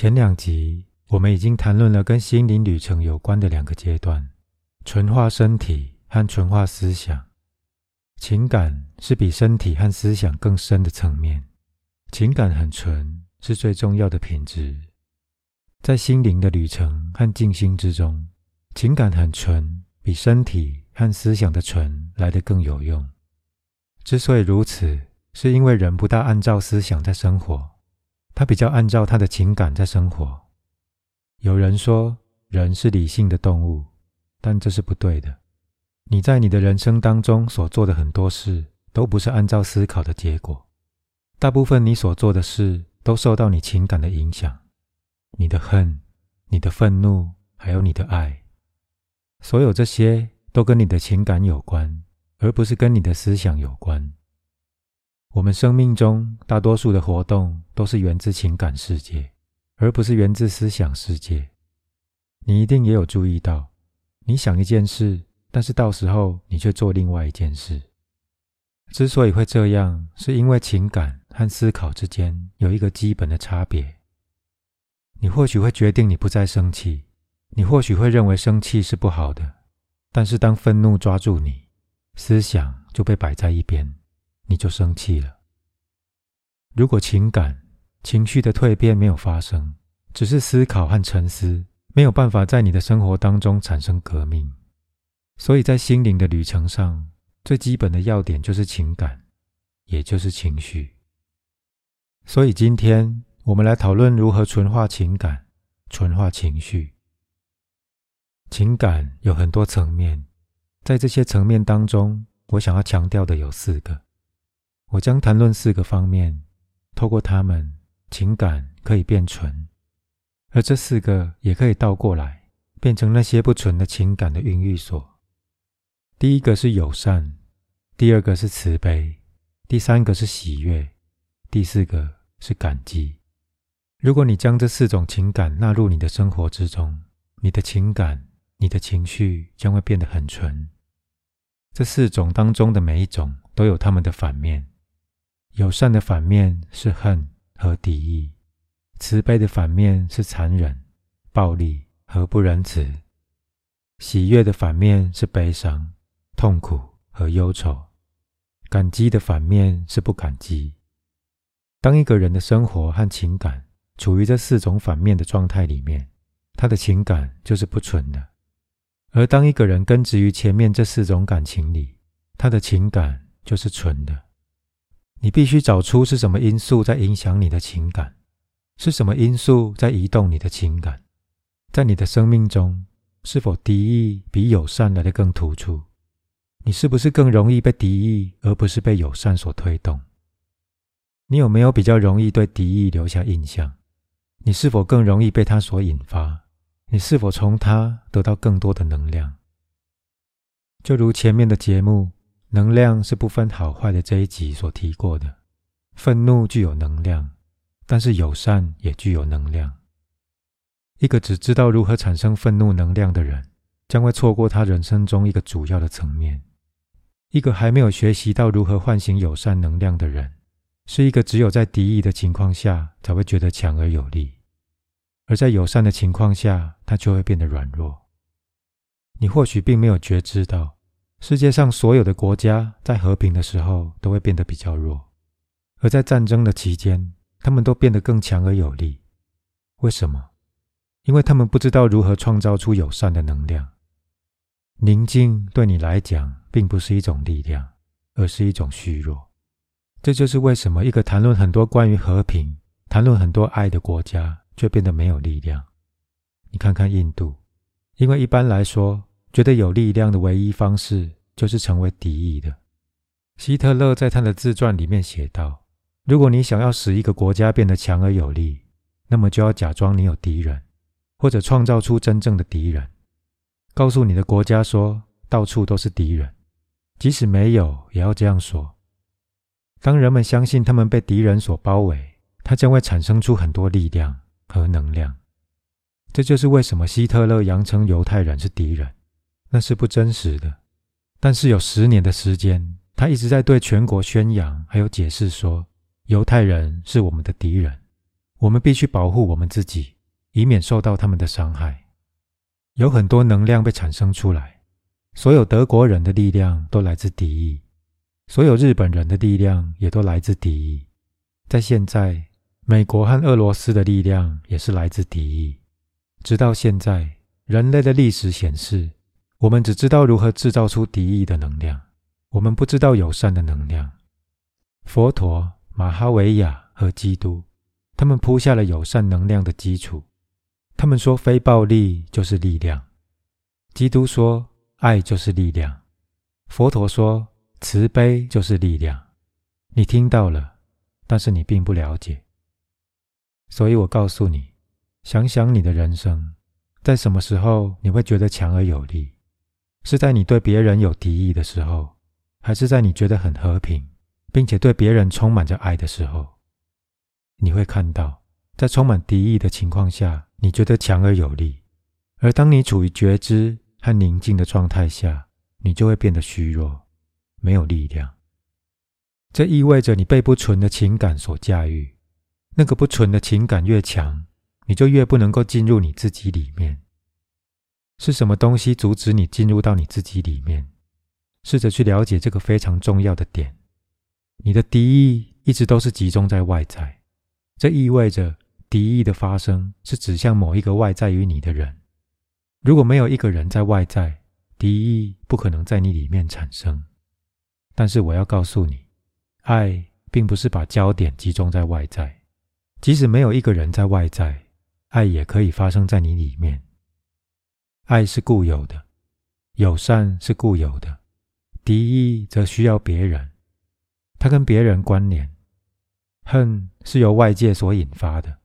前两集我们已经谈论了跟心灵旅程有关的两个阶段：纯化身体和纯化思想。情感是比身体和思想更深的层面，情感很纯是最重要的品质。在心灵的旅程和静心之中，情感很纯，比身体和思想的纯来得更有用。之所以如此，是因为人不大按照思想在生活，他比较按照他的情感在生活。有人说人是理性的动物，但这是不对的。你在你的人生当中所做的很多事，都不是按照思考的结果。大部分你所做的事，都受到你情感的影响，你的恨、你的愤怒，还有你的爱，所有这些都跟你的情感有关，而不是跟你的思想有关。我们生命中大多数的活动，都是源自情感世界，而不是源自思想世界。你一定也有注意到，你想一件事。但是到时候你却做另外一件事。之所以会这样，是因为情感和思考之间有一个基本的差别。你或许会决定你不再生气，你或许会认为生气是不好的。但是当愤怒抓住你，思想就被摆在一边，你就生气了。如果情感、情绪的蜕变没有发生，只是思考和沉思，没有办法在你的生活当中产生革命。所以在心灵的旅程上，最基本的要点就是情感，也就是情绪。所以今天我们来讨论如何纯化情感、纯化情绪。情感有很多层面，在这些层面当中，我想要强调的有四个。我将谈论四个方面，透过它们，情感可以变纯，而这四个也可以倒过来，变成那些不纯的情感的孕育所。第一个是友善，第二个是慈悲，第三个是喜悦，第四个是感激。如果你将这四种情感纳入你的生活之中，你的情感、你的情绪将会变得很纯。这四种当中的每一种都有他们的反面。友善的反面是恨和敌意，慈悲的反面是残忍、暴力和不仁慈，喜悦的反面是悲伤。痛苦和忧愁，感激的反面是不感激。当一个人的生活和情感处于这四种反面的状态里面，他的情感就是不纯的；而当一个人根植于前面这四种感情里，他的情感就是纯的。你必须找出是什么因素在影响你的情感，是什么因素在移动你的情感。在你的生命中，是否敌意比友善来的更突出？你是不是更容易被敌意，而不是被友善所推动？你有没有比较容易对敌意留下印象？你是否更容易被他所引发？你是否从他得到更多的能量？就如前面的节目《能量是不分好坏的》这一集所提过的，愤怒具有能量，但是友善也具有能量。一个只知道如何产生愤怒能量的人，将会错过他人生中一个主要的层面。一个还没有学习到如何唤醒友善能量的人，是一个只有在敌意的情况下才会觉得强而有力，而在友善的情况下，他就会变得软弱。你或许并没有觉知到，世界上所有的国家在和平的时候都会变得比较弱，而在战争的期间，他们都变得更强而有力。为什么？因为他们不知道如何创造出友善的能量。宁静对你来讲。并不是一种力量，而是一种虚弱。这就是为什么一个谈论很多关于和平、谈论很多爱的国家，却变得没有力量。你看看印度，因为一般来说，觉得有力量的唯一方式就是成为敌意的。希特勒在他的自传里面写道：“如果你想要使一个国家变得强而有力，那么就要假装你有敌人，或者创造出真正的敌人，告诉你的国家说，到处都是敌人。”即使没有，也要这样说。当人们相信他们被敌人所包围，它将会产生出很多力量和能量。这就是为什么希特勒扬称犹太人是敌人，那是不真实的。但是有十年的时间，他一直在对全国宣扬，还有解释说，犹太人是我们的敌人，我们必须保护我们自己，以免受到他们的伤害。有很多能量被产生出来，所有德国人的力量都来自敌意，所有日本人的力量也都来自敌意。在现在，美国和俄罗斯的力量也是来自敌意。直到现在，人类的历史显示，我们只知道如何制造出敌意的能量，我们不知道友善的能量。佛陀、马哈维亚和基督，他们铺下了友善能量的基础。他们说，非暴力就是力量。基督说，爱就是力量。佛陀说，慈悲就是力量。你听到了，但是你并不了解。所以我告诉你。想想你的人生，在什么时候你会觉得强而有力？是在你对别人有敌意的时候，还是在你觉得很和平，并且对别人充满着爱的时候？你会看到，在充满敌意的情况下，你觉得强而有力；而当你处于觉知和宁静的状态下，你就会变得虚弱，没有力量。这意味着你被不纯的情感所驾驭，那个不纯的情感越强。你就越不能够进入你自己里面。是什么东西阻止你进入到你自己里面？试着去了解这个非常重要的点。你的敌意一直都是集中在外在，这意味着敌意的发生是指向某一个外在于你的人。如果没有一个人在外在，敌意不可能在你里面产生。但是我要告诉你，爱并不是把焦点集中在外在，即使没有一个人在外在。爱也可以发生在你里面。爱是固有的，友善是固有的，敌意则需要别人，它跟别人关联。恨是由外界所引发的，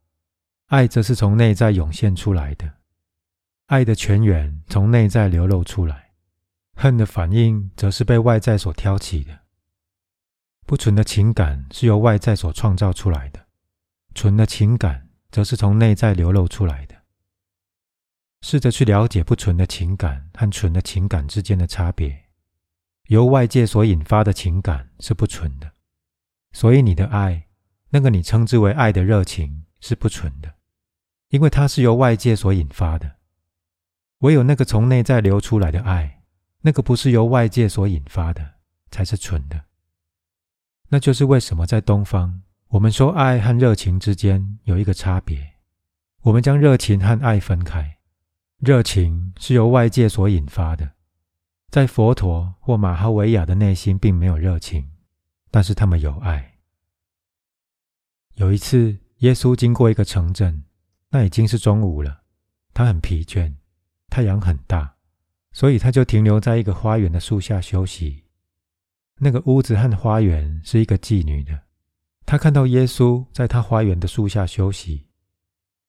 爱则是从内在涌现出来的。爱的泉源从内在流露出来，恨的反应则是被外在所挑起的。不纯的情感是由外在所创造出来的，纯的情感。则是从内在流露出来的。试着去了解不纯的情感和纯的情感之间的差别。由外界所引发的情感是不纯的，所以你的爱，那个你称之为爱的热情是不纯的，因为它是由外界所引发的。唯有那个从内在流出来的爱，那个不是由外界所引发的，才是纯的。那就是为什么在东方。我们说，爱和热情之间有一个差别。我们将热情和爱分开。热情是由外界所引发的，在佛陀或马哈维亚的内心并没有热情，但是他们有爱。有一次，耶稣经过一个城镇，那已经是中午了，他很疲倦，太阳很大，所以他就停留在一个花园的树下休息。那个屋子和花园是一个妓女的。他看到耶稣在他花园的树下休息，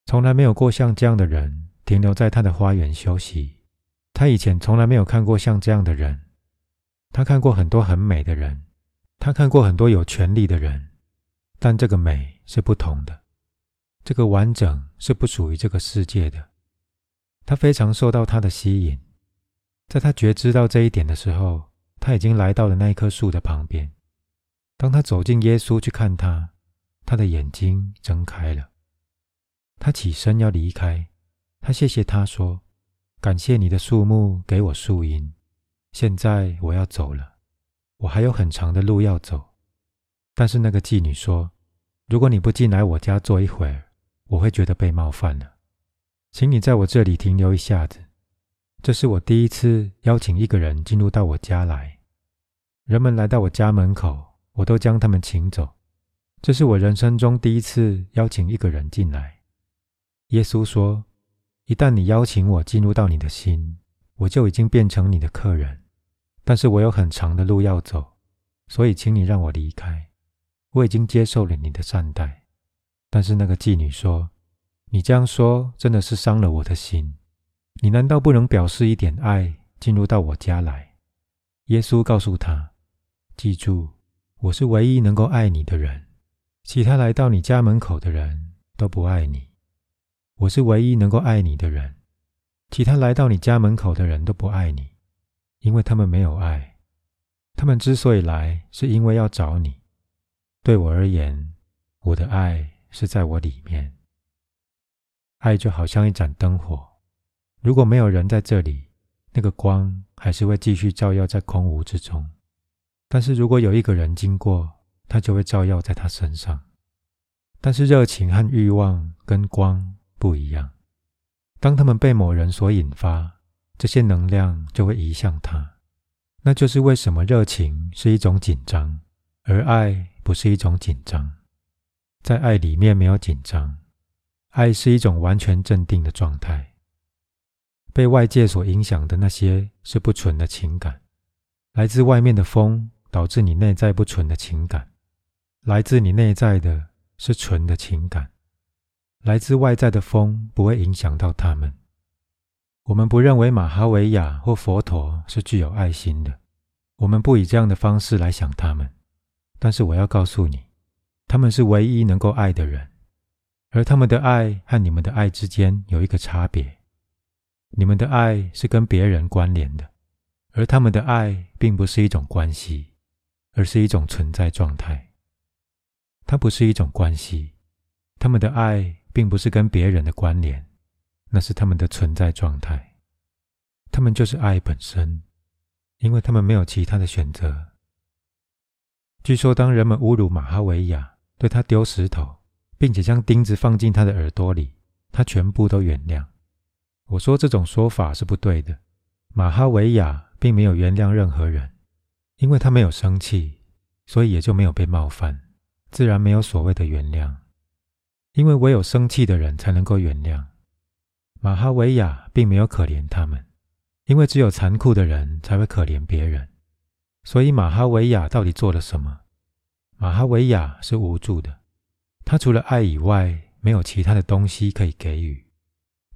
从来没有过像这样的人停留在他的花园休息。他以前从来没有看过像这样的人。他看过很多很美的人，他看过很多有权利的人，但这个美是不同的，这个完整是不属于这个世界的。他非常受到他的吸引，在他觉知到这一点的时候，他已经来到了那一棵树的旁边。当他走进耶稣去看他，他的眼睛睁开了。他起身要离开，他谢谢他说：“感谢你的树木给我树荫。现在我要走了，我还有很长的路要走。”但是那个妓女说：“如果你不进来我家坐一会儿，我会觉得被冒犯了。请你在我这里停留一下子。这是我第一次邀请一个人进入到我家来。人们来到我家门口。”我都将他们请走。这是我人生中第一次邀请一个人进来。耶稣说：“一旦你邀请我进入到你的心，我就已经变成你的客人。但是我有很长的路要走，所以请你让我离开。我已经接受了你的善待。”但是那个妓女说：“你这样说真的是伤了我的心。你难道不能表示一点爱，进入到我家来？”耶稣告诉他：“记住。”我是唯一能够爱你的人，其他来到你家门口的人都不爱你。我是唯一能够爱你的人，其他来到你家门口的人都不爱你，因为他们没有爱。他们之所以来，是因为要找你。对我而言，我的爱是在我里面。爱就好像一盏灯火，如果没有人在这里，那个光还是会继续照耀在空无之中。但是如果有一个人经过，它就会照耀在他身上。但是热情和欲望跟光不一样，当他们被某人所引发，这些能量就会移向他。那就是为什么热情是一种紧张，而爱不是一种紧张。在爱里面没有紧张，爱是一种完全镇定的状态。被外界所影响的那些是不纯的情感，来自外面的风导致你内在不纯的情感，来自你内在的是纯的情感，来自外在的风不会影响到他们。我们不认为马哈维亚或佛陀是具有爱心的，我们不以这样的方式来想他们。但是我要告诉你，他们是唯一能够爱的人，而他们的爱和你们的爱之间有一个差别：你们的爱是跟别人关联的，而他们的爱并不是一种关系，而是一种存在状态。它不是一种关系，他们的爱并不是跟别人的关联。那是他们的存在状态，他们就是爱本身，因为他们没有其他的选择。据说，当人们侮辱马哈维亚，对他丢石头，并且将钉子放进他的耳朵里，他全部都原谅。我说这种说法是不对的。马哈维亚并没有原谅任何人，因为他没有生气，所以也就没有被冒犯，自然没有所谓的原谅。因为唯有生气的人才能够原谅。马哈维亚并没有可怜他们，因为只有残酷的人才会可怜别人。所以马哈维亚到底做了什么？马哈维亚是无助的，他除了爱以外，没有其他的东西可以给予。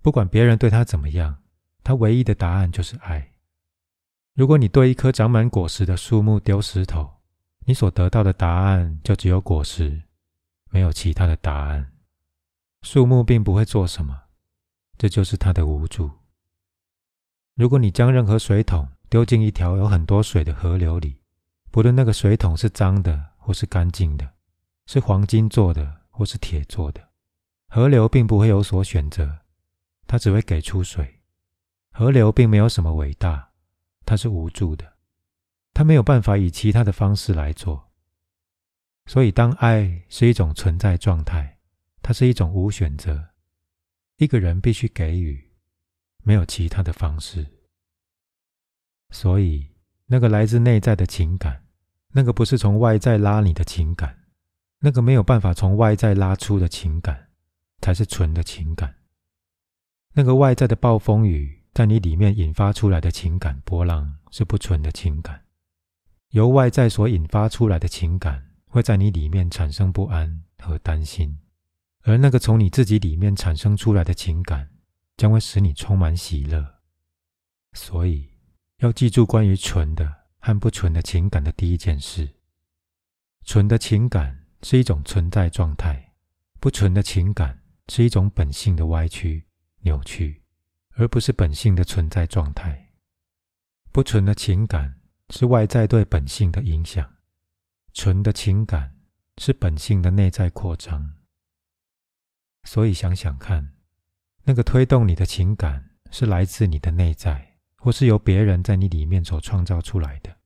不管别人对他怎么样，他唯一的答案就是爱。如果你对一棵长满果实的树木丢石头，你所得到的答案就只有果实，没有其他的答案。树木并不会做什么。这就是它的无助。如果你将任何水桶丢进一条有很多水的河流里，不论那个水桶是脏的或是干净的，是黄金做的或是铁做的，河流并不会有所选择，它只会给出水。河流并没有什么伟大，它是无助的，它没有办法以其他的方式来做。所以，当爱是一种存在状态，它是一种无选择。一个人必须给予，没有其他的方式。所以，那个来自内在的情感，那个不是从外在拉你的情感，那个没有办法从外在拉出的情感，才是纯的情感。那个外在的暴风雨在你里面引发出来的情感波浪，是不纯的情感。由外在所引发出来的情感，会在你里面产生不安和担心。而那个从你自己里面产生出来的情感，将会使你充满喜乐。所以，要记住关于纯的和不纯的情感的第一件事：纯的情感是一种存在状态，不纯的情感是一种本性的歪曲、扭曲，而不是本性的存在状态。不纯的情感是外在对本性的影响，纯的情感是本性的内在扩张。所以想想看，那个推动你的情感是来自你的内在，或是由别人在你里面所创造出来的。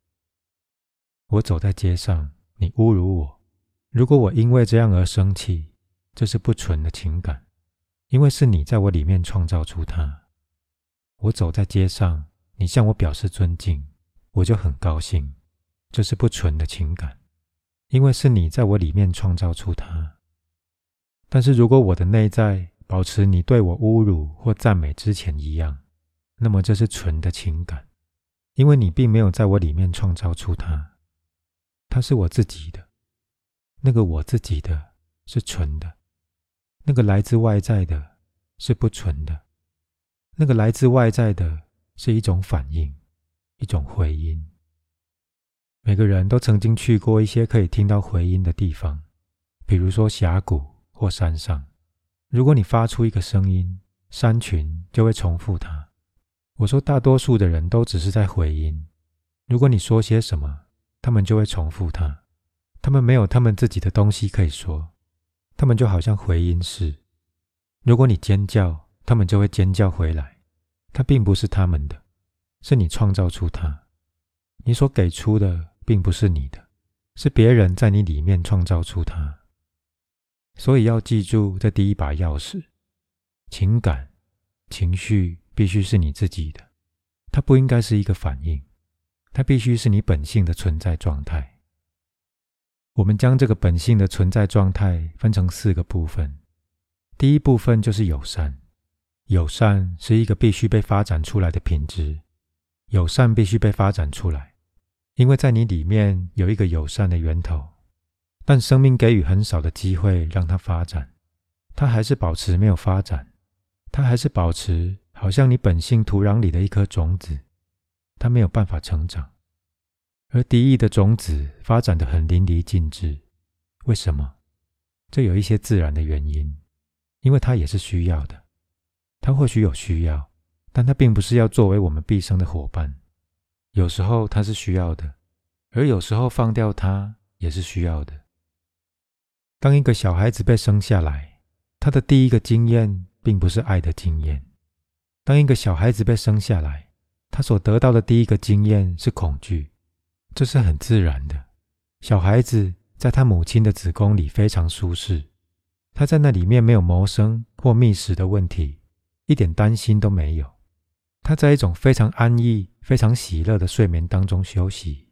我走在街上，你侮辱我，如果我因为这样而生气，这是不纯的情感，因为是你在我里面创造出它。我走在街上，你向我表示尊敬，我就很高兴，这是不纯的情感，因为是你在我里面创造出它。但是如果我的内在保持你对我侮辱或赞美之前一样，那么这是纯的情感，因为你并没有在我里面创造出它，它是我自己的。那个我自己的是纯的，那个来自外在的是不纯的，那个来自外在的是一种反应，一种回音。每个人都曾经去过一些可以听到回音的地方，比如说峡谷。或山上，如果你发出一个声音，山群就会重复它。我说，大多数的人都只是在回音。如果你说些什么，他们就会重复它。他们没有他们自己的东西可以说，他们就好像回音似。如果你尖叫，他们就会尖叫回来。它并不是他们的，是你创造出它。你所给出的并不是你的，是别人在你里面创造出它。所以要记住这第一把钥匙：情感、情绪必须是你自己的，它不应该是一个反应，它必须是你本性的存在状态。我们将这个本性的存在状态分成四个部分。第一部分就是友善，友善是一个必须被发展出来的品质，友善必须被发展出来，因为在你里面有一个友善的源头，但生命给予很少的机会让它发展，它还是保持没有发展，它还是保持好像你本性土壤里的一颗种子，它没有办法成长。而敌意的种子发展的很淋漓尽致，为什么？这有一些自然的原因，因为它也是需要的。它或许有需要，但它并不是要作为我们毕生的伙伴。有时候它是需要的，而有时候放掉它也是需要的。当一个小孩子被生下来，他的第一个经验并不是爱的经验。当一个小孩子被生下来，他所得到的第一个经验是恐惧。这是很自然的。小孩子在他母亲的子宫里非常舒适，他在那里面没有谋生或觅食的问题，一点担心都没有。他在一种非常安逸、非常喜乐的睡眠当中休息。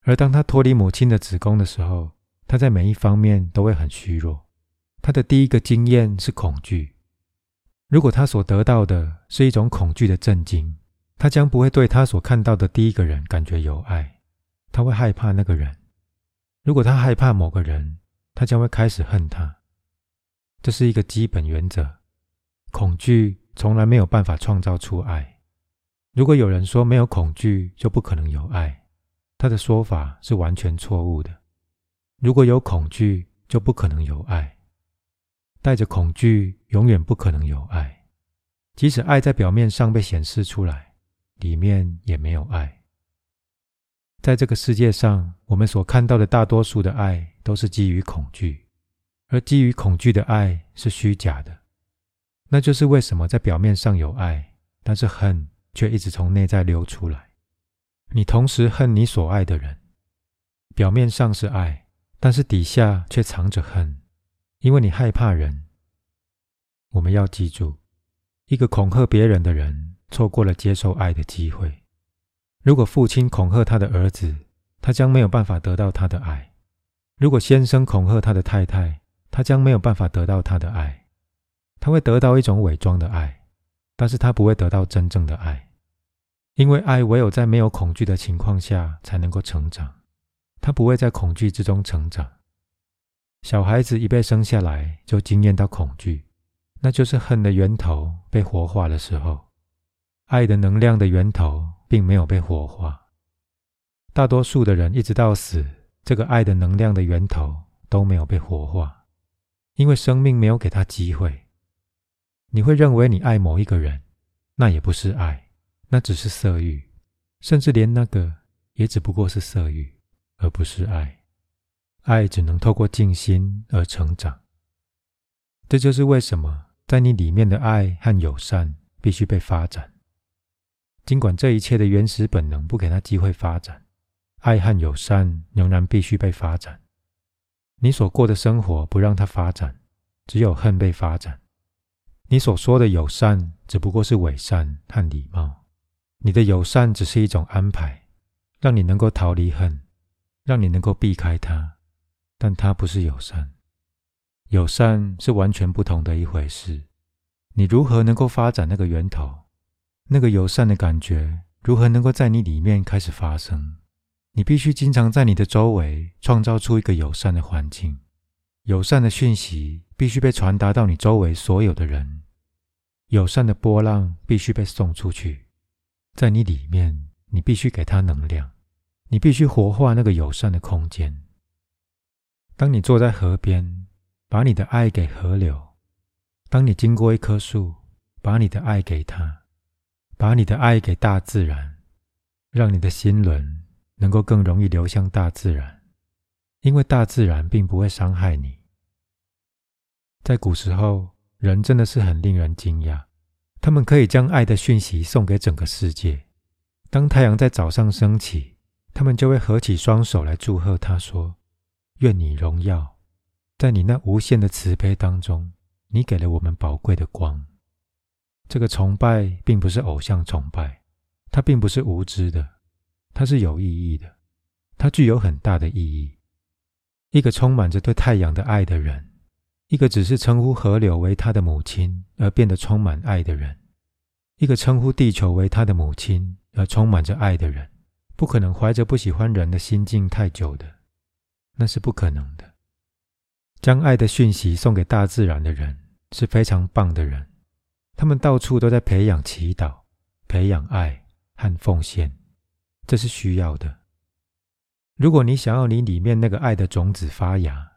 而当他脱离母亲的子宫的时候，他在每一方面都会很虚弱。他的第一个经验是恐惧。如果他所得到的是一种恐惧的震惊，他将不会对他所看到的第一个人感觉有爱。他会害怕那个人。如果他害怕某个人，他将会开始恨他。这是一个基本原则。恐惧从来没有办法创造出爱。如果有人说没有恐惧就不可能有爱，他的说法是完全错误的。如果有恐惧，就不可能有爱。带着恐惧，永远不可能有爱。即使爱在表面上被显示出来，里面也没有爱。在这个世界上，我们所看到的大多数的爱都是基于恐惧，而基于恐惧的爱是虚假的。那就是为什么在表面上有爱，但是恨却一直从内在流出来。你同时恨你所爱的人，表面上是爱，但是底下却藏着恨，因为你害怕人。我们要记住，一个恐吓别人的人，错过了接受爱的机会。如果父亲恐吓他的儿子，他将没有办法得到他的爱；如果先生恐吓他的太太，他将没有办法得到他的爱。他会得到一种伪装的爱，但是他不会得到真正的爱，因为爱唯有在没有恐惧的情况下才能够成长。他不会在恐惧之中成长。小孩子一被生下来就经验到恐惧，那就是恨的源头被活化的时候，爱的能量的源头。并没有被活化。大多数的人一直到死，这个爱的能量的源头都没有被活化，因为生命没有给他机会。你会认为你爱某一个人，那也不是爱，那只是色欲，甚至连那个也只不过是色欲，而不是爱。爱只能透过静心而成长。这就是为什么在你里面的爱和友善必须被发展。尽管这一切的原始本能不给他机会发展，爱和友善仍然必须被发展。你所过的生活不让他发展，只有恨被发展。你所说的友善只不过是伪善和礼貌，你的友善只是一种安排，让你能够逃离恨，让你能够避开它，但它不是友善。友善是完全不同的一回事。你如何能够发展那个源头？那个友善的感觉如何能够在你里面开始发生？你必须经常在你的周围创造出一个友善的环境，友善的讯息必须被传达到你周围所有的人，友善的波浪必须被送出去。在你里面，你必须给它能量，你必须活化那个友善的空间。当你坐在河边，把你的爱给河流；当你经过一棵树，把你的爱给它。把你的爱给大自然，让你的心轮能够更容易流向大自然，因为大自然并不会伤害你。在古时候，人真的是很令人惊讶，他们可以将爱的讯息送给整个世界。当太阳在早上升起，他们就会合起双手来祝贺他，说：“愿你荣耀，在你那无限的慈悲当中，你给了我们宝贵的光。”这个崇拜并不是偶像崇拜，它并不是无知的，它是有意义的，它具有很大的意义。一个充满着对太阳的爱的人，一个只是称呼河流为他的母亲而变得充满爱的人，一个称呼地球为他的母亲而充满着爱的人，不可能怀着不喜欢人的心境太久的，那是不可能的。将爱的讯息送给大自然的人是非常棒的人。他们到处都在培养祈祷、培养爱和奉献，这是需要的。如果你想要你里面那个爱的种子发芽，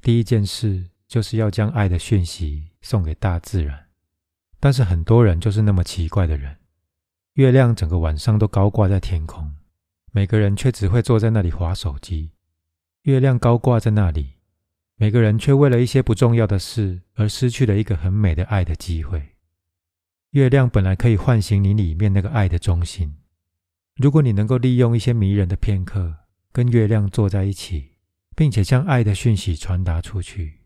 第一件事就是要将爱的讯息送给大自然。但是很多人就是那么奇怪的人，月亮整个晚上都高挂在天空，每个人却只会坐在那里划手机。月亮高挂在那里，每个人却为了一些不重要的事而失去了一个很美的爱的机会。月亮本来可以唤醒你里面那个爱的中心。如果你能够利用一些迷人的片刻，跟月亮坐在一起，并且将爱的讯息传达出去，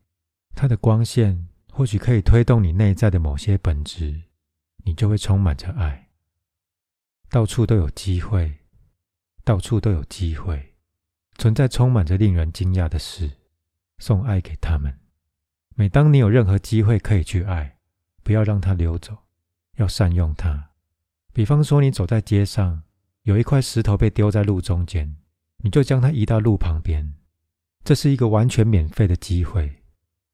它的光线或许可以推动你内在的某些本质，你就会充满着爱。到处都有机会，到处都有机会，存在充满着令人惊讶的事。送爱给他们。每当你有任何机会可以去爱，不要让它溜走。要善用它。比方说，你走在街上，有一块石头被丢在路中间，你就将它移到路旁边。这是一个完全免费的机会，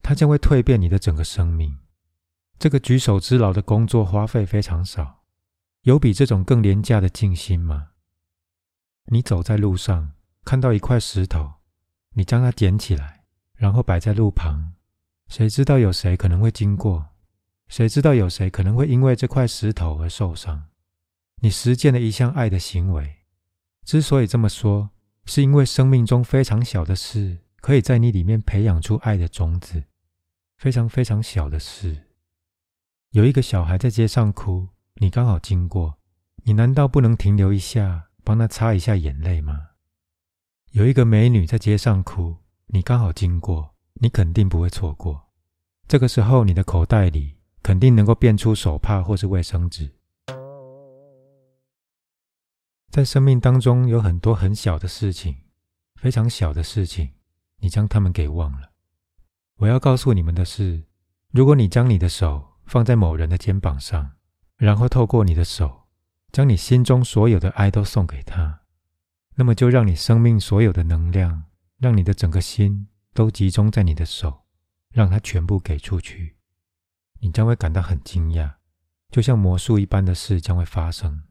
它将会蜕变你的整个生命。这个举手之劳的工作花费非常少，有比这种更廉价的静心吗？你走在路上，看到一块石头，你将它捡起来，然后摆在路旁。谁知道有谁可能会经过？谁知道有谁可能会因为这块石头而受伤？你实践了一项爱的行为。之所以这么说，是因为生命中非常小的事，可以在你里面培养出爱的种子。非常非常小的事。有一个小孩在街上哭，你刚好经过，你难道不能停留一下，帮他擦一下眼泪吗？有一个美女在街上哭，你刚好经过，你肯定不会错过。这个时候，你的口袋里。肯定能够变出手帕或是卫生纸。在生命当中有很多很小的事情，非常小的事情，你将它们给忘了。我要告诉你们的是，如果你将你的手放在某人的肩膀上，然后透过你的手，将你心中所有的爱都送给他，那么就让你生命所有的能量，让你的整个心都集中在你的手，让它全部给出去。你将会感到很惊讶，就像魔术一般的事将会发生。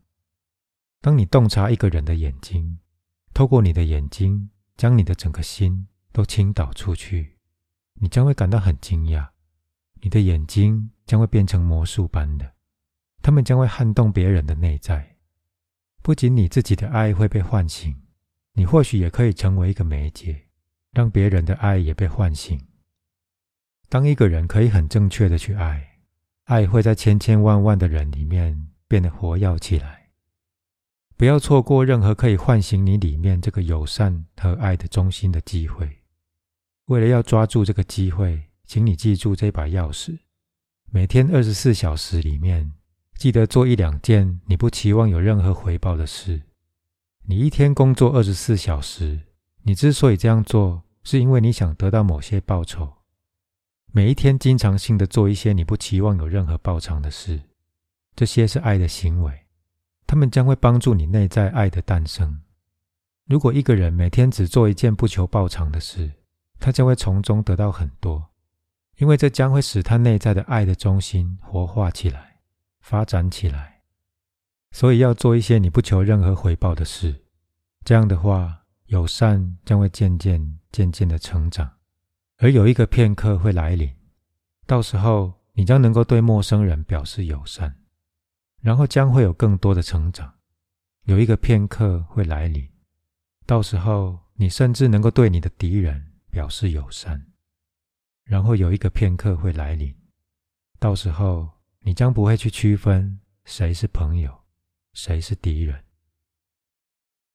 当你洞察一个人的眼睛，透过你的眼睛将你的整个心都倾倒出去，你将会感到很惊讶。你的眼睛将会变成魔术般的，他们将会撼动别人的内在。不仅你自己的爱会被唤醒，你或许也可以成为一个媒介，让别人的爱也被唤醒。当一个人可以很正确的去爱，爱会在千千万万的人里面变得活跃起来。不要错过任何可以唤醒你里面这个友善和爱的中心的机会。为了要抓住这个机会，请你记住这把钥匙：每天二十四小时里面，记得做一两件你不期望有任何回报的事。你一天工作二十四小时，你之所以这样做，是因为你想得到某些报酬。每一天，经常性的做一些你不期望有任何报偿的事，这些是爱的行为，他们将会帮助你内在爱的诞生。如果一个人每天只做一件不求报偿的事，他将会从中得到很多，因为这将会使他内在的爱的中心活化起来、发展起来。所以要做一些你不求任何回报的事，这样的话，友善将会渐渐、渐渐的成长。而有一个片刻会来临，到时候你将能够对陌生人表示友善，然后将会有更多的成长。有一个片刻会来临，到时候你甚至能够对你的敌人表示友善，然后有一个片刻会来临，到时候你将不会去区分谁是朋友，谁是敌人。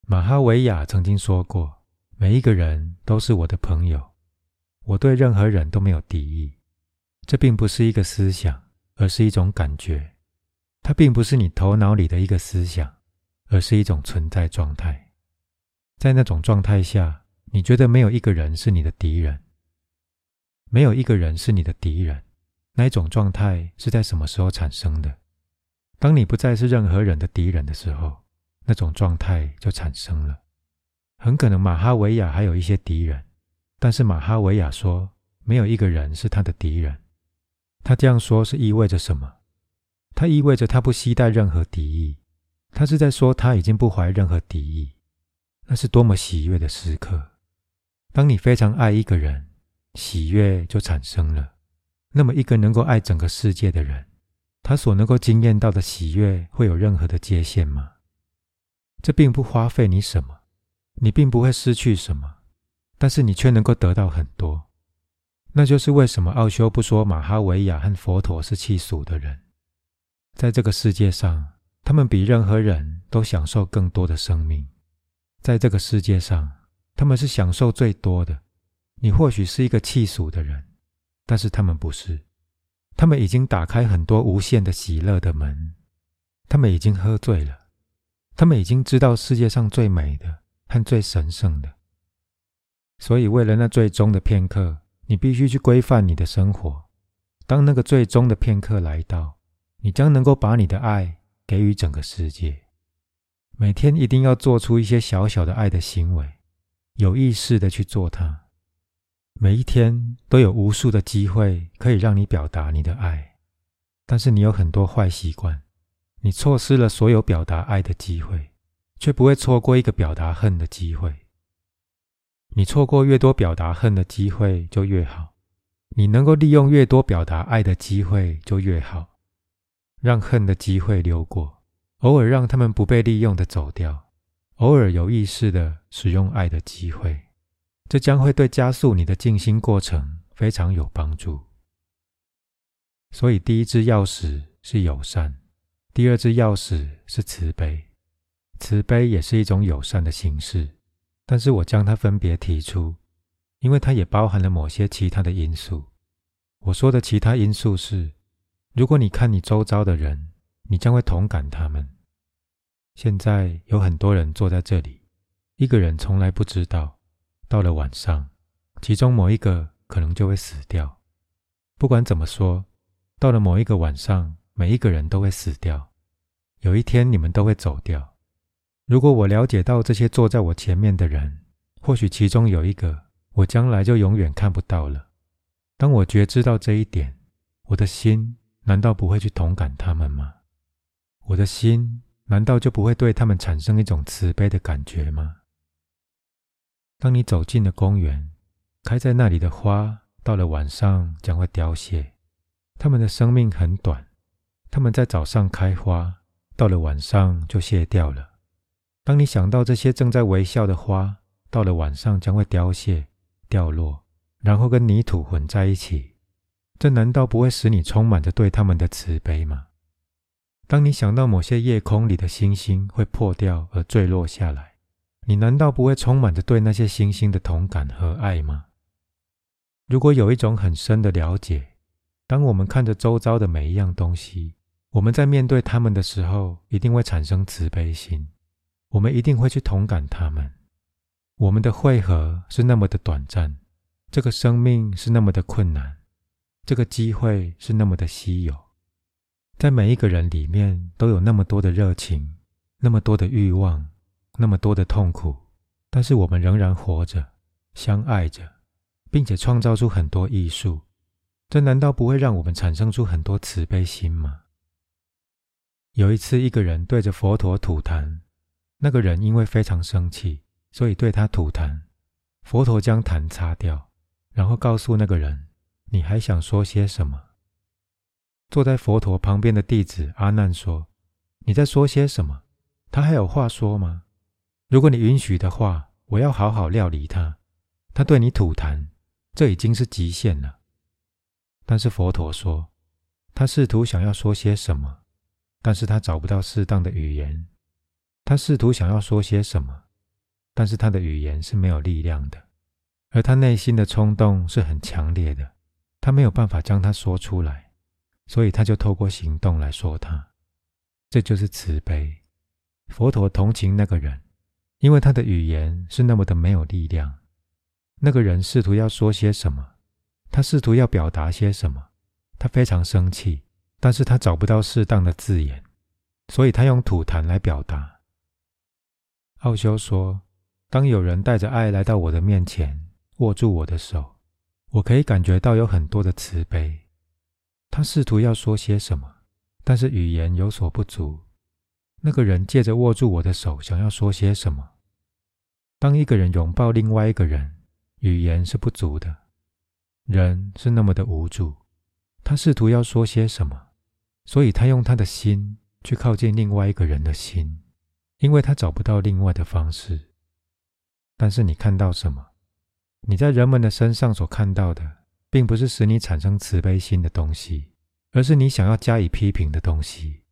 马哈维亚曾经说过：“每一个人都是我的朋友，我对任何人都没有敌意。”这并不是一个思想，而是一种感觉。它并不是你头脑里的一个思想，而是一种存在状态。在那种状态下，你觉得没有一个人是你的敌人，没有一个人是你的敌人。那一种状态是在什么时候产生的？当你不再是任何人的敌人的时候，那种状态就产生了。很可能马哈维亚还有一些敌人，但是马哈维亚说，没有一个人是他的敌人。他这样说是意味着什么？他意味着他不期待任何敌意，他是在说他已经不怀任何敌意。那是多么喜悦的时刻！当你非常爱一个人，喜悦就产生了。那么，一个能够爱整个世界的人，他所能够经验到的喜悦会有任何的界限吗？这并不花费你什么，你并不会失去什么，但是你却能够得到很多。那就是为什么奥修不说马哈维亚和佛陀是气俗的人。在这个世界上，他们比任何人都享受更多的生命。在这个世界上，他们是享受最多的。你或许是一个气俗的人，但是他们不是。他们已经打开很多无限的喜乐的门。他们已经喝醉了。他们已经知道世界上最美的和最神圣的。所以，为了那最终的片刻。你必须去规范你的生活。当那个最终的片刻来到，你将能够把你的爱给予整个世界。每天一定要做出一些小小的爱的行为，有意识的去做它。每一天都有无数的机会可以让你表达你的爱，但是你有很多坏习惯，你错失了所有表达爱的机会，却不会错过一个表达恨的机会。你错过越多表达恨的机会就越好，你能够利用越多表达爱的机会就越好，让恨的机会流过，偶尔让他们不被利用的走掉，偶尔有意识的使用爱的机会，这将会对加速你的静心过程非常有帮助。所以，第一支钥匙是友善，第二支钥匙是慈悲，慈悲也是一种友善的形式。但是我将它分别提出，因为它也包含了某些其他的因素。我说的其他因素是：如果你看你周遭的人，你将会同感他们。现在有很多人坐在这里，一个人从来不知道，到了晚上，其中某一个可能就会死掉。不管怎么说，到了某一个晚上，每一个人都会死掉。有一天，你们都会走掉。如果我了解到这些坐在我前面的人，或许其中有一个，我将来就永远看不到了。当我觉知到这一点，我的心难道不会去同感他们吗？我的心难道就不会对他们产生一种慈悲的感觉吗？当你走进了公园，开在那里的花，到了晚上将会凋谢。它们的生命很短，它们在早上开花，到了晚上就谢掉了。当你想到这些正在微笑的花，到了晚上将会凋谢、掉落，然后跟泥土混在一起，这难道不会使你充满着对他们的慈悲吗？当你想到某些夜空里的星星会破掉而坠落下来，你难道不会充满着对那些星星的同感和爱吗？如果有一种很深的了解，当我们看着周遭的每一样东西，我们在面对他们的时候，一定会产生慈悲心。我们一定会去同感他们。我们的汇合是那么的短暂，这个生命是那么的困难，这个机会是那么的稀有。在每一个人里面都有那么多的热情，那么多的欲望，那么多的痛苦，但是我们仍然活着，相爱着，并且创造出很多艺术。这难道不会让我们产生出很多慈悲心吗？有一次，一个人对着佛陀吐痰。那个人因为非常生气，所以对他吐痰。佛陀将痰擦掉，然后告诉那个人：“你还想说些什么？”坐在佛陀旁边的弟子阿难说：“你在说些什么？他还有话说吗？如果你允许的话，我要好好料理他。他对你吐痰，这已经是极限了。但是佛陀说，他试图想要说些什么，但是他找不到适当的语言。他试图想要说些什么，但是他的语言是没有力量的，而他内心的冲动是很强烈的，他没有办法将它说出来，所以他就透过行动来说他。这就是慈悲。佛陀同情那个人，因为他的语言是那么的没有力量。那个人试图要说些什么，他试图要表达些什么，他非常生气，但是他找不到适当的字眼，所以他用吐痰来表达。奥修说：“当有人带着爱来到我的面前，握住我的手，我可以感觉到有很多的慈悲。他试图要说些什么，但是语言有所不足。那个人借着握住我的手，想要说些什么。当一个人拥抱另外一个人。”语言是不足的，人是那么的无助。他试图要说些什么，所以他用他的心去靠近另外一个人的心，因为他找不到另外的方式。但是你看到什么？你在人们的身上所看到的，并不是使你产生慈悲心的东西，而是你想要加以批评的东西。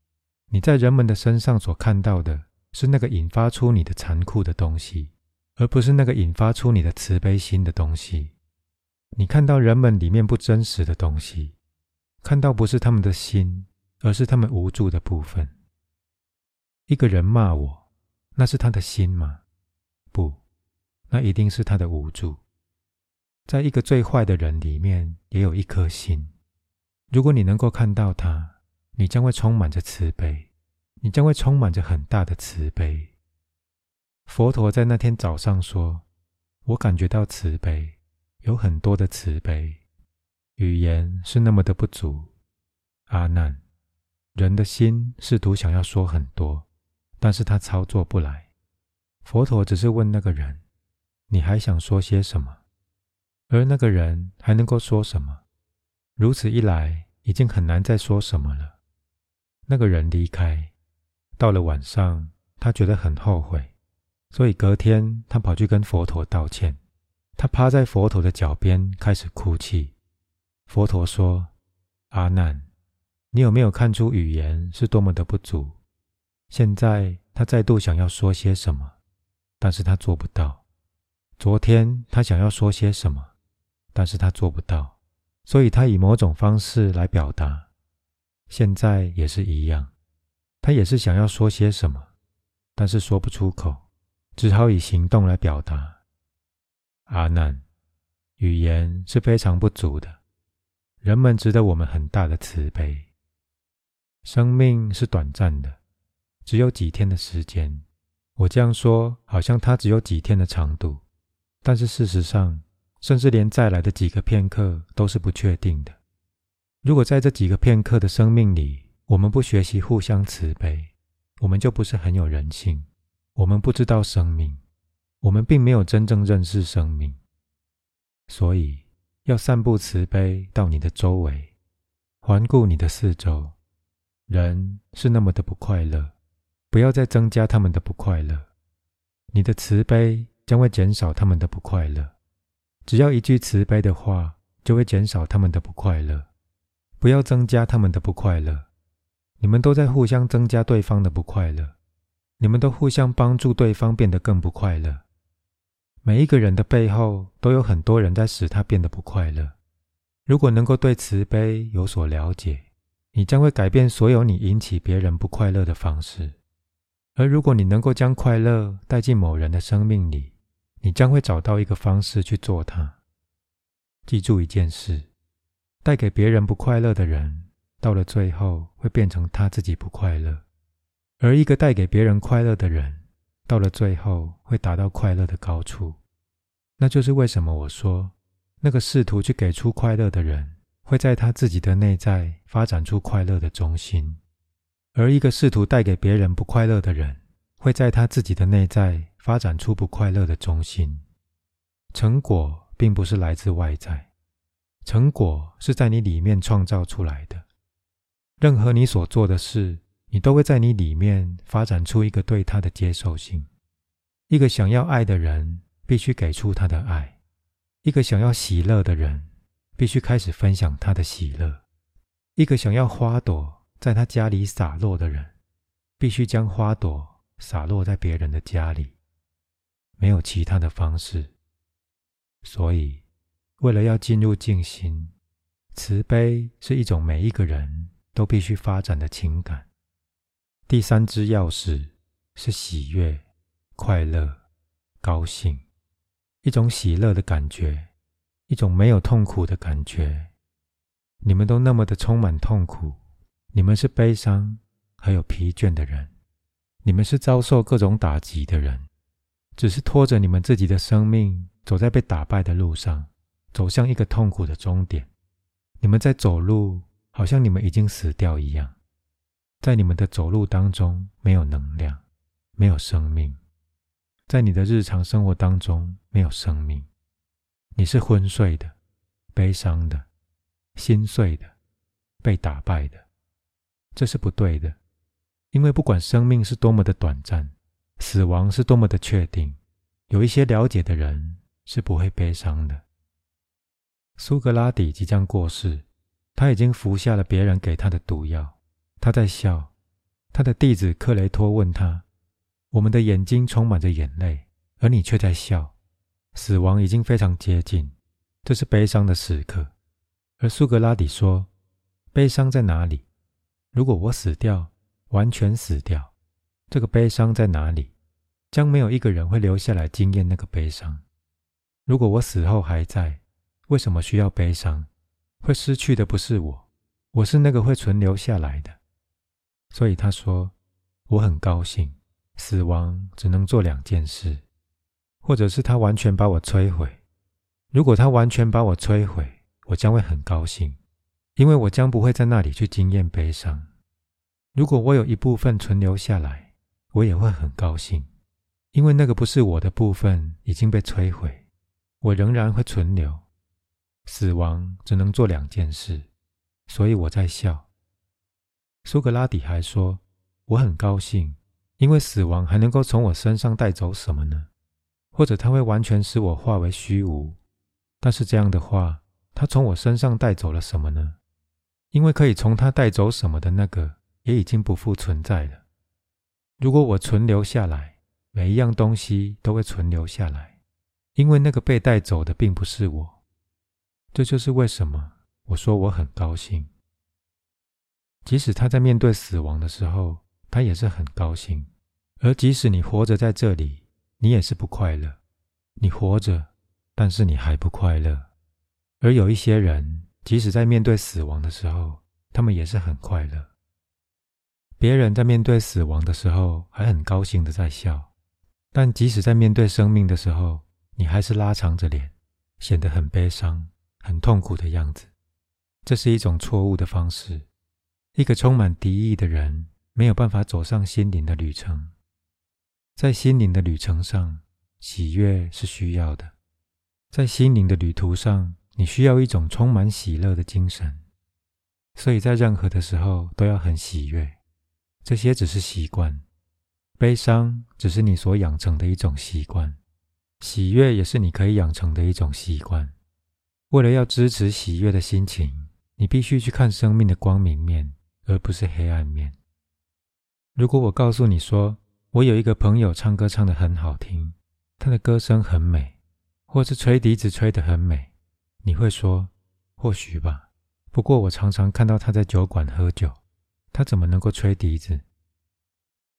你在人们的身上所看到的，是那个引发出你的残酷的东西。而不是那个引发出你的慈悲心的东西。你看到人们里面不真实的东西，看到不是他们的心，而是他们无助的部分。一个人骂我，那是他的心吗？不，那一定是他的无助。在一个最坏的人里面，也有一颗心。如果你能够看到他，你将会充满着慈悲，你将会充满着很大的慈悲。佛陀在那天早上说：“我感觉到慈悲，有很多的慈悲，语言是那么的不足。阿难，人的心试图想要说很多，但是他操作不来。佛陀只是问那个人：你还想说些什么？而那个人还能够说什么？如此一来，已经很难再说什么了。那个人离开，到了晚上，他觉得很后悔。”所以隔天，他跑去跟佛陀道歉。他趴在佛陀的脚边，开始哭泣。佛陀说：“阿难，你有没有看出语言是多么的不足？现在他再度想要说些什么，但是他做不到。昨天他想要说些什么，但是他做不到。所以他以某种方式来表达。现在也是一样，他也是想要说些什么，但是说不出口。”只好以行动来表达。阿难，语言是非常不足的。人们值得我们很大的慈悲。生命是短暂的，只有几天的时间。我这样说，好像它只有几天的长度，但是事实上，甚至连再来的几个片刻都是不确定的。如果在这几个片刻的生命里，我们不学习互相慈悲，我们就不是很有人性。我们不知道生命，我们并没有真正认识生命，所以要散布慈悲到你的周围，环顾你的四周。人是那么的不快乐，不要再增加他们的不快乐。你的慈悲将会减少他们的不快乐。只要一句慈悲的话，就会减少他们的不快乐。不要增加他们的不快乐。你们都在互相增加对方的不快乐。你们都互相帮助对方变得更不快乐。每一个人的背后都有很多人在使他变得不快乐。如果能够对慈悲有所了解，你将会改变所有你引起别人不快乐的方式。而如果你能够将快乐带进某人的生命里，你将会找到一个方式去做它。记住一件事：带给别人不快乐的人，到了最后会变成他自己不快乐。而一个带给别人快乐的人，到了最后会达到快乐的高处。那就是为什么我说，那个试图去给出快乐的人，会在他自己的内在发展出快乐的中心；而一个试图带给别人不快乐的人，会在他自己的内在发展出不快乐的中心。成果并不是来自外在，成果是在你里面创造出来的。任何你所做的事。你都会在你里面发展出一个对他的接受性。一个想要爱的人，必须给出他的爱；一个想要喜乐的人，必须开始分享他的喜乐。一个想要花朵在他家里洒落的人，必须将花朵洒落在别人的家里，没有其他的方式。所以，为了要进入静心，慈悲是一种每一个人都必须发展的情感。第三支钥匙是喜悦、快乐、高兴，一种喜乐的感觉，一种没有痛苦的感觉。你们都那么的充满痛苦，你们是悲伤还有疲倦的人，你们是遭受各种打击的人，只是拖着你们自己的生命走在被打败的路上，走向一个痛苦的终点。你们在走路，好像你们已经死掉一样，在你们的走路当中没有能量，没有生命，在你的日常生活当中没有生命，你是昏睡的，悲伤的。心碎的，被打败的，这是不对的。因为不管生命是多么的短暂，死亡是多么的确定，有一些了解的人是不会悲伤的。苏格拉底即将过世，他已经服下了别人给他的毒药，他在笑。他的弟子克雷托问他：“我们的眼睛充满着眼泪，而你却在笑。死亡已经非常接近，这是悲伤的时刻。”而苏格拉底说：“悲伤在哪里？如果我死掉，完全死掉，这个悲伤在哪里？将没有一个人会留下来经验那个悲伤。如果我死后还在，为什么需要悲伤？会失去的不是我，我是那个会存留下来的。所以他说，我很高兴，死亡只能做两件事，或者是他完全把我摧毁。如果他完全把我摧毁。”我将会很高兴，因为我将不会在那里去经验悲伤。如果我有一部分存留下来，我也会很高兴，因为那个不是我的部分已经被摧毁，我仍然会存留。死亡只能做两件事，所以我在笑。苏格拉底还说：“我很高兴，因为死亡还能够从我身上带走什么呢？或者他会完全使我化为虚无？但是这样的话。”他从我身上带走了什么呢？因为可以从他带走什么的那个也已经不复存在了。如果我存留下来，每一样东西都会存留下来，因为那个被带走的并不是我。这就是为什么我说我很高兴。即使他在面对死亡的时候，他也是很高兴。而即使你活着在这里，你也是不快乐。你活着，但是你还不快乐。而有一些人，即使在面对死亡的时候，他们也是很快乐。别人在面对死亡的时候还很高兴的在笑，但即使在面对生命的时候，你还是拉长着脸，显得很悲伤、很痛苦的样子。这是一种错误的方式。一个充满敌意的人没有办法走上心灵的旅程。在心灵的旅程上，喜悦是需要的。在心灵的旅途上。你需要一种充满喜乐的精神，所以在任何的时候都要很喜悦。这些只是习惯，悲伤只是你所养成的一种习惯，喜悦也是你可以养成的一种习惯。为了要支持喜悦的心情，你必须去看生命的光明面，而不是黑暗面。如果我告诉你说，我有一个朋友唱歌唱得很好听，他的歌声很美，或是吹笛子吹得很美。你会说，或许吧。不过我常常看到他在酒馆喝酒，他怎么能够吹笛子？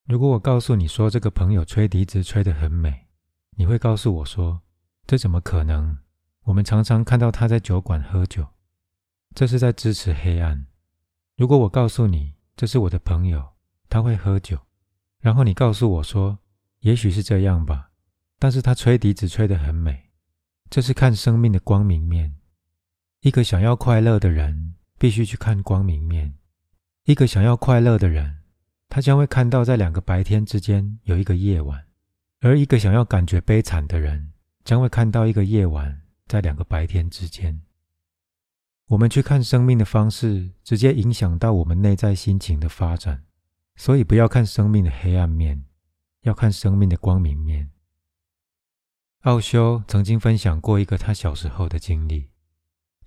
如果我告诉你说这个朋友吹笛子吹得很美，你会告诉我说，这怎么可能？我们常常看到他在酒馆喝酒，这是在支持黑暗。如果我告诉你这是我的朋友，他会喝酒，然后你告诉我说，也许是这样吧，但是他吹笛子吹得很美。这是看生命的光明面。一个想要快乐的人，必须去看光明面。一个想要快乐的人，他将会看到在两个白天之间有一个夜晚；而一个想要感觉悲惨的人，将会看到一个夜晚在两个白天之间。我们去看生命的方式，直接影响到我们内在心情的发展。所以，不要看生命的黑暗面，要看生命的光明面。奥修曾经分享过一个他小时候的经历。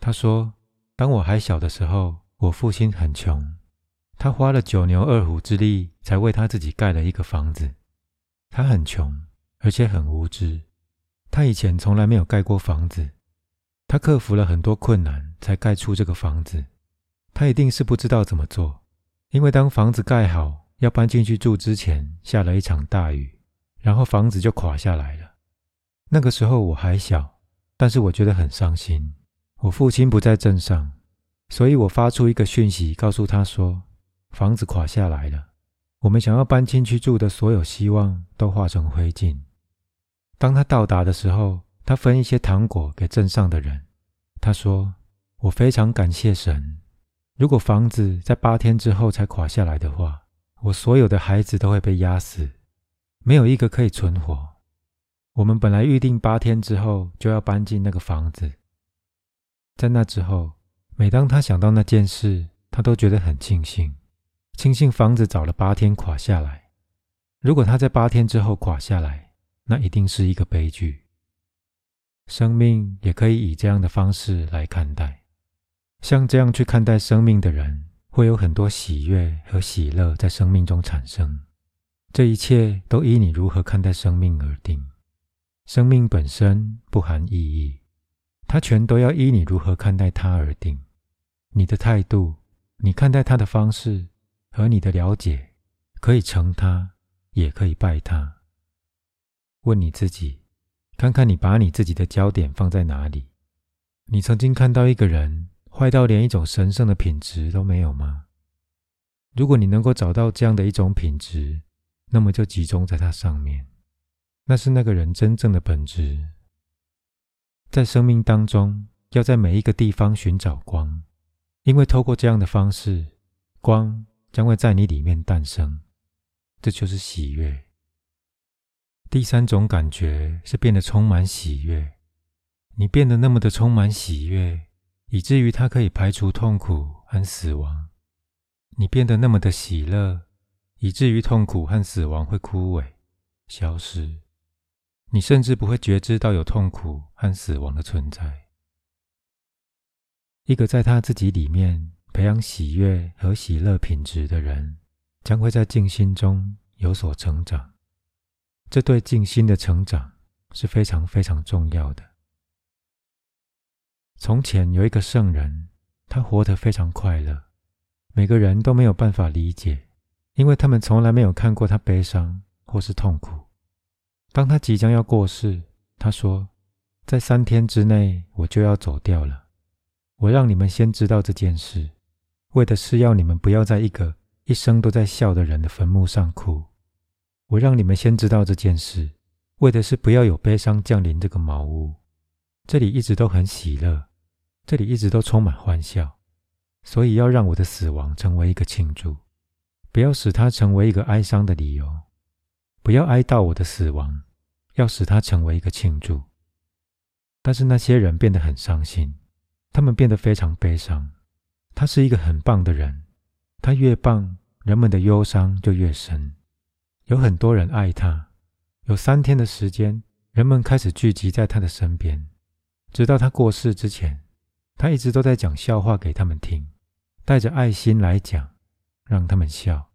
他说：“当我还小的时候，我父亲很穷，他花了九牛二虎之力才为他自己盖了一个房子。他很穷，而且很无知。他以前从来没有盖过房子，他克服了很多困难才盖出这个房子。他一定是不知道怎么做，因为当房子盖好要搬进去住之前，下了一场大雨，然后房子就垮下来了。那个时候我还小，但是我觉得很伤心。我父亲不在镇上，所以我发出一个讯息，告诉他说房子垮下来了，我们想要搬进去住的所有希望都化成灰烬。当他到达的时候，他分一些糖果给镇上的人。他说：“我非常感谢神。”如果房子在八天之后才垮下来的话，我所有的孩子都会被压死，没有一个可以存活。我们本来预定八天之后就要搬进那个房子，在那之后，每当他想到那件事，他都觉得很庆幸，庆幸房子早了八天垮下来。如果他在八天之后垮下来，那一定是一个悲剧。生命也可以以这样的方式来看待。像这样去看待生命的人，会有很多喜悦和喜乐在生命中产生。这一切都依你如何看待生命而定。生命本身不含意义，它全都要依你如何看待它而定。你的态度、你看待它的方式和你的了解，可以成它，也可以败它。问你自己，看看你把你自己的焦点放在哪里？你曾经看到一个人？坏到连一种神圣的品质都没有吗？如果你能够找到这样的一种品质，那么就集中在它上面。那是那个人真正的本质。在生命当中，要在每一个地方寻找光，因为透过这样的方式，光将会在你里面诞生。这就是喜悦。第三种感觉是变得充满喜悦。你变得那么的充满喜悦。以至于它可以排除痛苦和死亡。你变得那么的喜乐，以至于痛苦和死亡会枯萎、消失。你甚至不会觉知到有痛苦和死亡的存在。一个在他自己里面培养喜悦和喜乐品质的人，将会在静心中有所成长。这对静心的成长是非常非常重要的。从前有一个圣人，他活得非常快乐，每个人都没有办法理解，因为他们从来没有看过他悲伤或是痛苦。当他即将要过世，他说：“在三天之内我就要走掉了。我让你们先知道这件事，为的是要你们不要在一个一生都在笑的人的坟墓上哭。我让你们先知道这件事，为的是不要有悲伤降临这个茅屋。这里一直都很喜乐。”这里一直都充满欢笑，所以要让我的死亡成为一个庆祝，不要使它成为一个哀伤的理由。不要哀悼我的死亡，要使它成为一个庆祝。但是那些人变得很伤心，他们变得非常悲伤。他是一个很棒的人，他越棒，人们的忧伤就越深。有很多人爱他，有三天的时间，人们开始聚集在他的身边，直到他过世之前。他一直都在讲笑话给他们听，带着爱心来讲，让他们笑。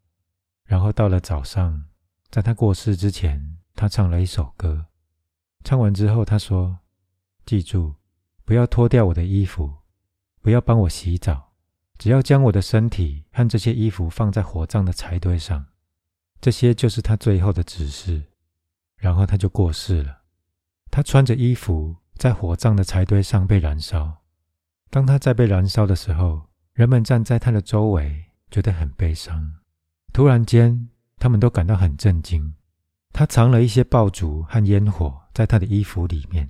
然后到了早上，在他过世之前，他唱了一首歌。唱完之后，他说：“记住，不要脱掉我的衣服，不要帮我洗澡，只要将我的身体和这些衣服放在火葬的柴堆上。这些就是他最后的指示。”然后他就过世了。他穿着衣服在火葬的柴堆上被燃烧。当他在被燃烧的时候，人们站在他的周围，觉得很悲伤。突然间，他们都感到很震惊。他藏了一些爆竹和烟火在他的衣服里面。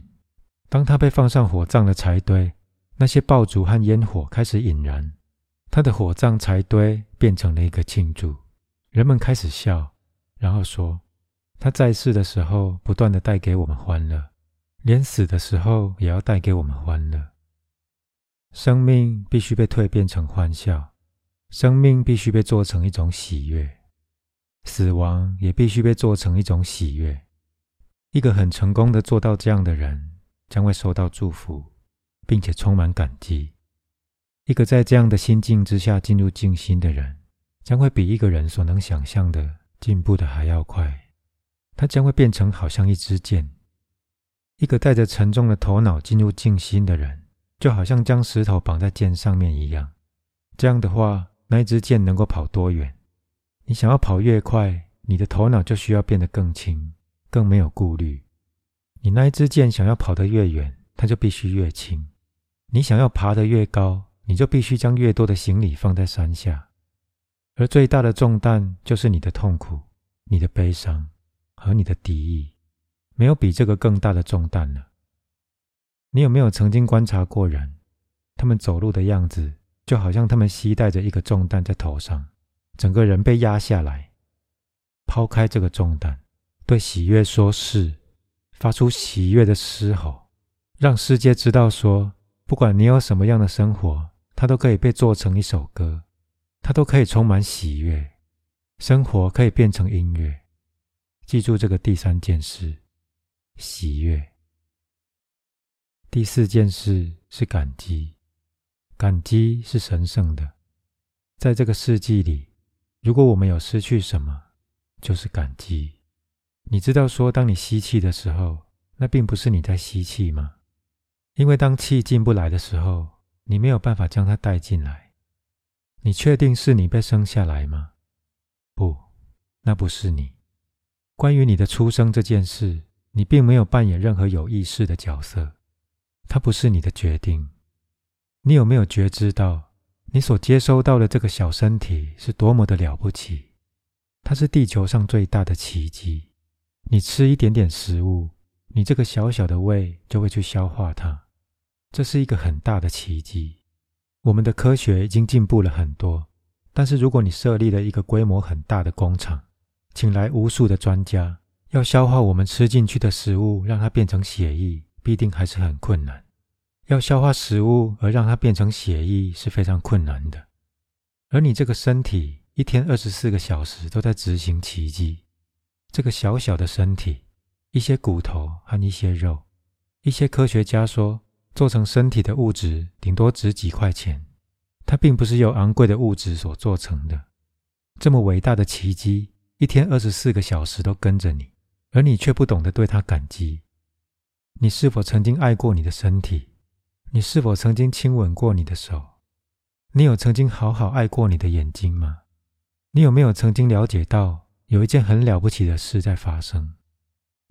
当他被放上火葬的柴堆，那些爆竹和烟火开始引燃，他的火葬柴堆变成了一个庆祝。人们开始笑，然后说：“他在世的时候不断的带给我们欢乐，连死的时候也要带给我们欢乐。”生命必须被蜕变成欢笑，生命必须被做成一种喜悦，死亡也必须被做成一种喜悦。一个很成功的做到这样的人，将会受到祝福，并且充满感激。一个在这样的心境之下进入静心的人，将会比一个人所能想象的进步的还要快。他将会变成好像一支箭。一个带着沉重的头脑进入静心的人，就好像将石头绑在箭上面一样。这样的话，那一支箭能够跑多远？你想要跑越快，你的头脑就需要变得更轻，更没有顾虑。你那一支箭想要跑得越远，它就必须越轻。你想要爬得越高，你就必须将越多的行李放在山下。而最大的重担就是你的痛苦、你的悲伤和你的敌意。没有比这个更大的重担了。你有没有曾经观察过人？他们走路的样子，就好像他们携带着一个重担在头上，整个人被压下来。抛开这个重担，对喜悦说是，发出喜悦的嘶吼，让世界知道说，不管你有什么样的生活，它都可以被做成一首歌，它都可以充满喜悦。生活可以变成音乐。记住这个第三件事。喜悦。第四件事是感激，感激是神圣的。在这个世纪里，如果我们有失去什么，就是感激。你知道说，当你吸气的时候，那并不是你在吸气吗？因为当气进不来的时候，你没有办法将它带进来。你确定是你被生下来吗？不，那不是你。关于你的出生这件事。你并没有扮演任何有意识的角色，它不是你的决定。你有没有觉知到，你所接收到的这个小身体是多么的了不起？它是地球上最大的奇迹。你吃一点点食物，你这个小小的胃就会去消化它，这是一个很大的奇迹。我们的科学已经进步了很多，但是如果你设立了一个规模很大的工厂，请来无数的专家。要消化我们吃进去的食物，让它变成血液，必定还是很困难。要消化食物而让它变成血液是非常困难的。而你这个身体一天二十四个小时都在执行奇迹。这个小小的身体，一些骨头和一些肉，一些科学家说，做成身体的物质顶多值几块钱。它并不是由昂贵的物质所做成的。这么伟大的奇迹，一天二十四个小时都跟着你。而你却不懂得对他感激。你是否曾经爱过你的身体？你是否曾经亲吻过你的手？你有曾经好好爱过你的眼睛吗？你有没有曾经了解到有一件很了不起的事在发生？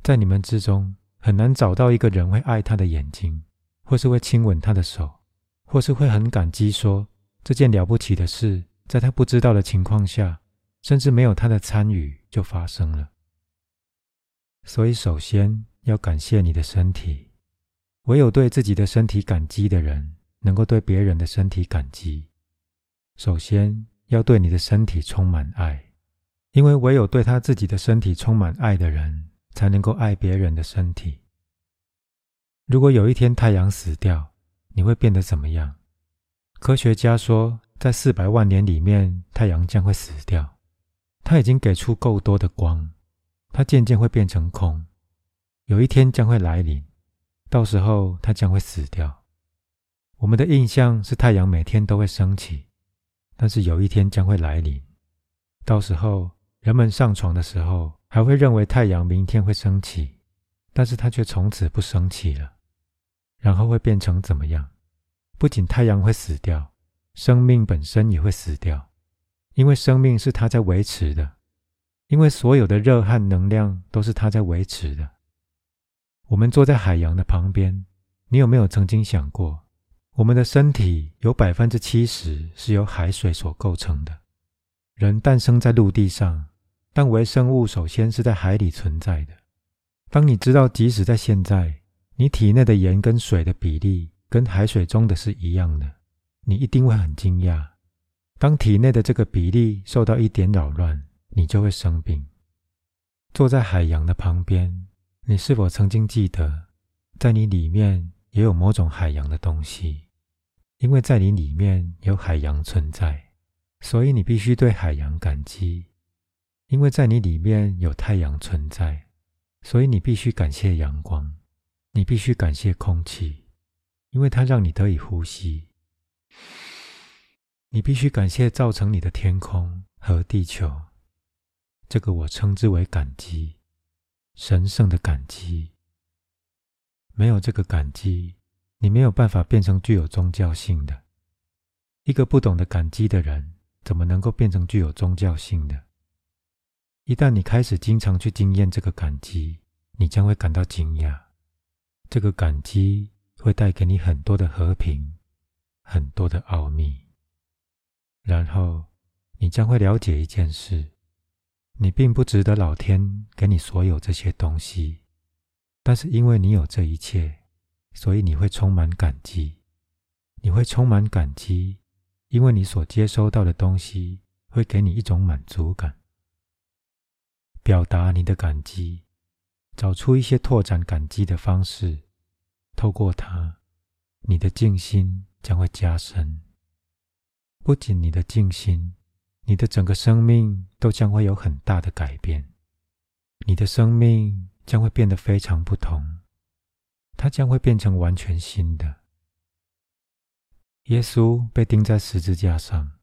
在你们之中很难找到一个人会爱他的眼睛，或是会亲吻他的手，或是会很感激说这件了不起的事在他不知道的情况下，甚至没有他的参与就发生了。所以，首先要感谢你的身体。唯有对自己的身体感激的人，能够对别人的身体感激。首先要对你的身体充满爱，因为唯有对他自己的身体充满爱的人，才能够爱别人的身体。如果有一天太阳死掉，你会变得怎么样？科学家说，在四百万年里面，太阳将会死掉。它已经给出够多的光。它渐渐会变成空，有一天将会来临，到时候它将会死掉。我们的印象是太阳每天都会升起，但是有一天将会来临，到时候人们上床的时候还会认为太阳明天会升起，但是它却从此不升起了。然后会变成怎么样？不仅太阳会死掉，生命本身也会死掉，因为生命是它在维持的。因为所有的热和能量都是它在维持的。我们坐在海洋的旁边，你有没有曾经想过，我们的身体有百分之七十是由海水所构成的？人诞生在陆地上，但微生物首先是在海里存在的。当你知道，即使在现在，你体内的盐跟水的比例跟海水中的是一样的，你一定会很惊讶。当体内的这个比例受到一点扰乱，你就会生病。坐在海洋的旁边，你是否曾经记得，在你里面也有某种海洋的东西？因为在你里面有海洋存在，所以你必须对海洋感激；因为在你里面有太阳存在，所以你必须感谢阳光；你必须感谢空气；因为它让你得以呼吸。你必须感谢造成你的天空和地球，这个我称之为感激，神圣的感激。没有这个感激，你没有办法变成具有宗教性的。一个不懂得感激的人，怎么能够变成具有宗教性的？一旦你开始经常去经验这个感激，你将会感到惊讶。这个感激会带给你很多的和平，很多的奥秘。然后，你将会了解一件事：你并不值得老天给你所有这些东西，但是因为你有这一切，所以你会充满感激。你会充满感激，因为你所接收到的东西会给你一种满足感。表达你的感激，找出一些拓展感激的方式，透过它，你的静心将会加深。不仅你的静心，你的整个生命都将会有很大的改变。你的生命将会变得非常不同，它将会变成完全新的。耶稣被钉在十字架上，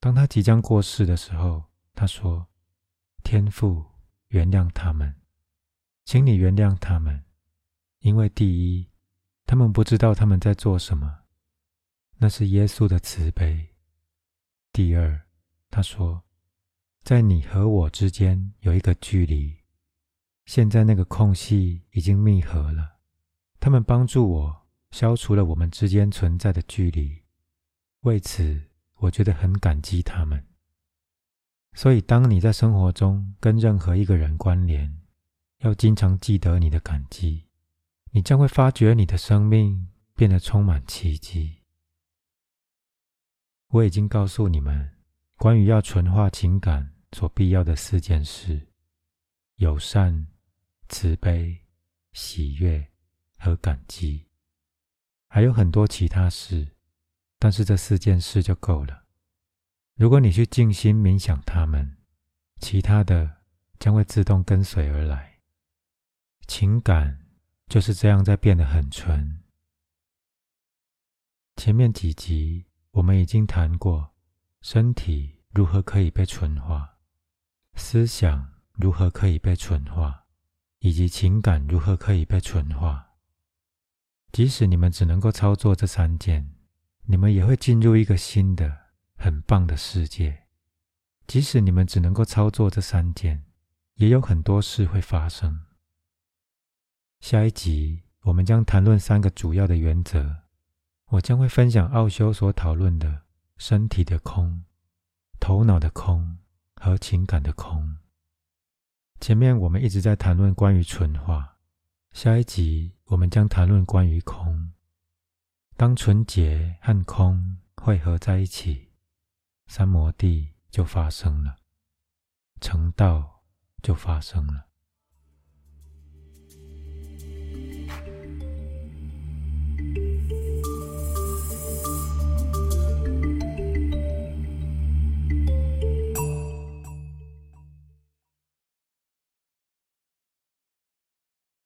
当他即将过世的时候，他说：“天父，原谅他们，请你原谅他们，因为第一，他们不知道他们在做什么。”那是耶稣的慈悲。第二，他说，在你和我之间有一个距离，现在那个空隙已经密合了。他们帮助我消除了我们之间存在的距离，为此我觉得很感激他们。所以，当你在生活中跟任何一个人关联，要经常记得你的感激，你将会发觉你的生命变得充满奇迹。我已经告诉你们，关于要纯化情感所必要的四件事：友善、慈悲、喜悦和感激。还有很多其他事，但是这四件事就够了。如果你去静心冥想它们，其他的将会自动跟随而来。情感就是这样在变得很纯。前面几集。我们已经谈过身体如何可以被纯化，思想如何可以被纯化，以及情感如何可以被纯化。即使你们只能够操作这三件，你们也会进入一个新的、很棒的世界。即使你们只能够操作这三件，也有很多事会发生。下一集我们将谈论三个主要的原则。我将会分享奥修所讨论的身体的空、头脑的空和情感的空。前面我们一直在谈论关于纯化，下一集我们将谈论关于空。当纯洁和空汇合在一起，三摩地就发生了，成道就发生了。